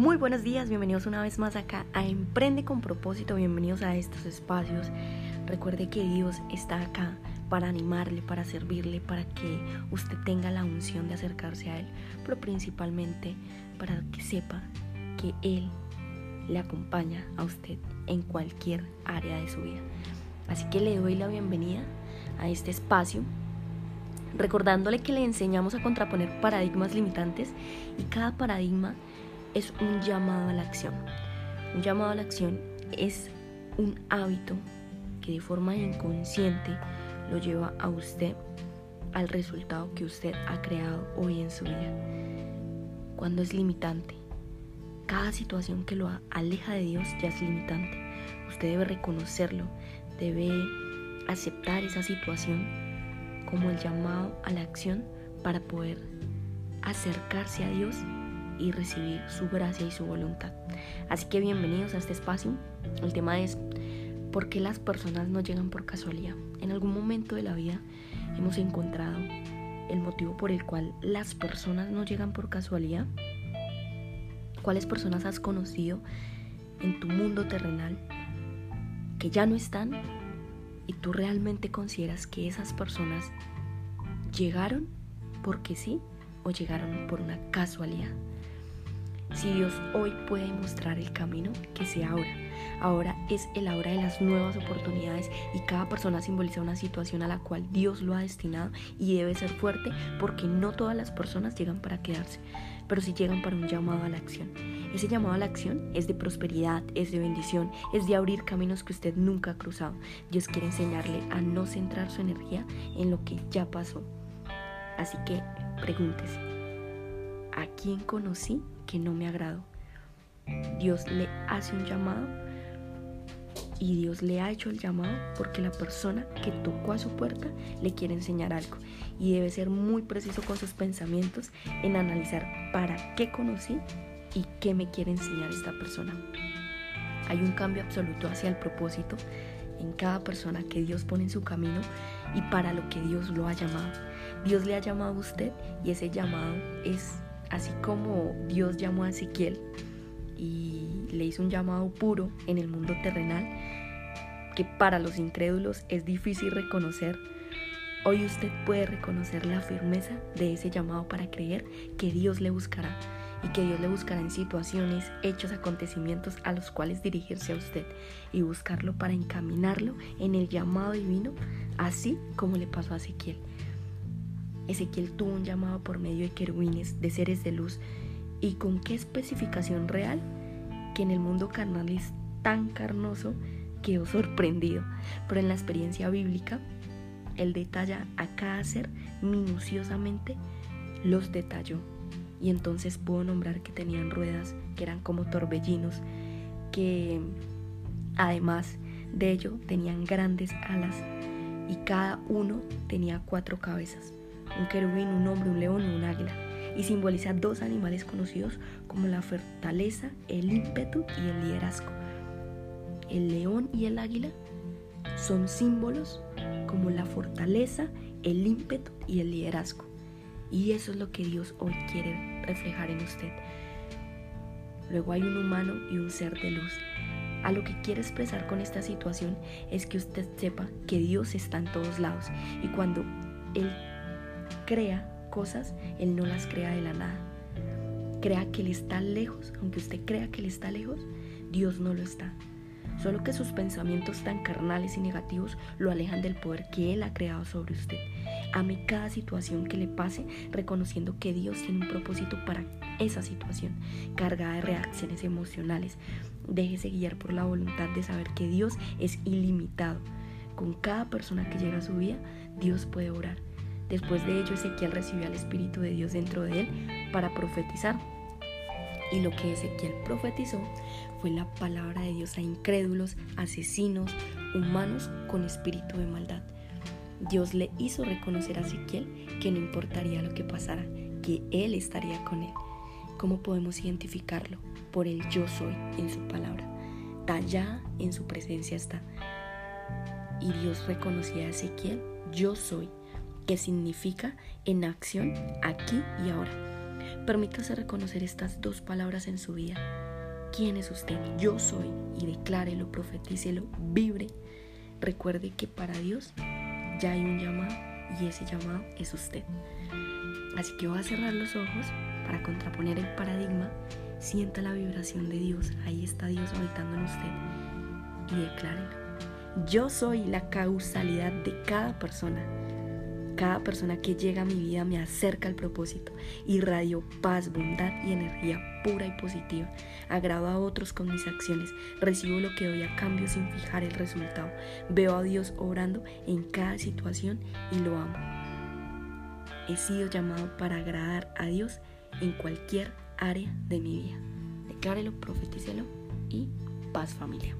Muy buenos días, bienvenidos una vez más acá a Emprende con propósito, bienvenidos a estos espacios. Recuerde que Dios está acá para animarle, para servirle, para que usted tenga la unción de acercarse a Él, pero principalmente para que sepa que Él le acompaña a usted en cualquier área de su vida. Así que le doy la bienvenida a este espacio recordándole que le enseñamos a contraponer paradigmas limitantes y cada paradigma es un llamado a la acción. Un llamado a la acción es un hábito que de forma inconsciente lo lleva a usted al resultado que usted ha creado hoy en su vida. Cuando es limitante, cada situación que lo aleja de Dios ya es limitante. Usted debe reconocerlo, debe aceptar esa situación como el llamado a la acción para poder acercarse a Dios y recibir su gracia y su voluntad. Así que bienvenidos a este espacio. El tema es ¿por qué las personas no llegan por casualidad? En algún momento de la vida hemos encontrado el motivo por el cual las personas no llegan por casualidad. ¿Cuáles personas has conocido en tu mundo terrenal que ya no están y tú realmente consideras que esas personas llegaron porque sí o llegaron por una casualidad? Si Dios hoy puede mostrar el camino, que sea ahora. Ahora es el ahora de las nuevas oportunidades y cada persona simboliza una situación a la cual Dios lo ha destinado y debe ser fuerte porque no todas las personas llegan para quedarse, pero sí llegan para un llamado a la acción. Ese llamado a la acción es de prosperidad, es de bendición, es de abrir caminos que usted nunca ha cruzado. Dios quiere enseñarle a no centrar su energía en lo que ya pasó. Así que pregúntese, ¿a quién conocí que no me agradó. Dios le hace un llamado y Dios le ha hecho el llamado porque la persona que tocó a su puerta le quiere enseñar algo y debe ser muy preciso con sus pensamientos en analizar para qué conocí y qué me quiere enseñar esta persona. Hay un cambio absoluto hacia el propósito en cada persona que Dios pone en su camino y para lo que Dios lo ha llamado. Dios le ha llamado a usted y ese llamado es así como Dios llamó a Ezequiel y le hizo un llamado puro en el mundo terrenal, que para los incrédulos es difícil reconocer, hoy usted puede reconocer la firmeza de ese llamado para creer que Dios le buscará y que Dios le buscará en situaciones, hechos, acontecimientos a los cuales dirigirse a usted y buscarlo para encaminarlo en el llamado divino, así como le pasó a Ezequiel. Ezequiel tuvo un llamado por medio de querubines, de seres de luz, y con qué especificación real que en el mundo carnal es tan carnoso quedó sorprendido, pero en la experiencia bíblica él detalla a cada ser minuciosamente los detalló. Y entonces pudo nombrar que tenían ruedas que eran como torbellinos, que además de ello tenían grandes alas. Y cada uno tenía cuatro cabezas un querubín, un hombre, un león y un águila, y simboliza dos animales conocidos como la fortaleza, el ímpetu y el liderazgo. El león y el águila son símbolos como la fortaleza, el ímpetu y el liderazgo. Y eso es lo que Dios hoy quiere reflejar en usted. Luego hay un humano y un ser de luz. A lo que quiere expresar con esta situación es que usted sepa que Dios está en todos lados y cuando Él crea cosas, Él no las crea de la nada. Crea que Él está lejos, aunque usted crea que Él está lejos, Dios no lo está. Solo que sus pensamientos tan carnales y negativos lo alejan del poder que Él ha creado sobre usted. Ame cada situación que le pase, reconociendo que Dios tiene un propósito para esa situación, cargada de reacciones emocionales. Déjese guiar por la voluntad de saber que Dios es ilimitado. Con cada persona que llega a su vida, Dios puede orar Después de ello, Ezequiel recibió al Espíritu de Dios dentro de él para profetizar. Y lo que Ezequiel profetizó fue la palabra de Dios a incrédulos, asesinos, humanos con espíritu de maldad. Dios le hizo reconocer a Ezequiel que no importaría lo que pasara, que Él estaría con él. ¿Cómo podemos identificarlo? Por el yo soy en su palabra. Tallada en su presencia está. Y Dios reconocía a Ezequiel, yo soy que significa en acción aquí y ahora. Permítase reconocer estas dos palabras en su vida. ¿Quién es usted? Yo soy. Y declárelo, profetícelo, vibre. Recuerde que para Dios ya hay un llamado y ese llamado es usted. Así que voy a cerrar los ojos para contraponer el paradigma. Sienta la vibración de Dios. Ahí está Dios habitando en usted. Y declárelo. Yo soy la causalidad de cada persona. Cada persona que llega a mi vida me acerca al propósito, irradio paz, bondad y energía pura y positiva. Agrado a otros con mis acciones, recibo lo que doy a cambio sin fijar el resultado. Veo a Dios obrando en cada situación y lo amo. He sido llamado para agradar a Dios en cualquier área de mi vida. Declárelo, profetícelo y paz familia.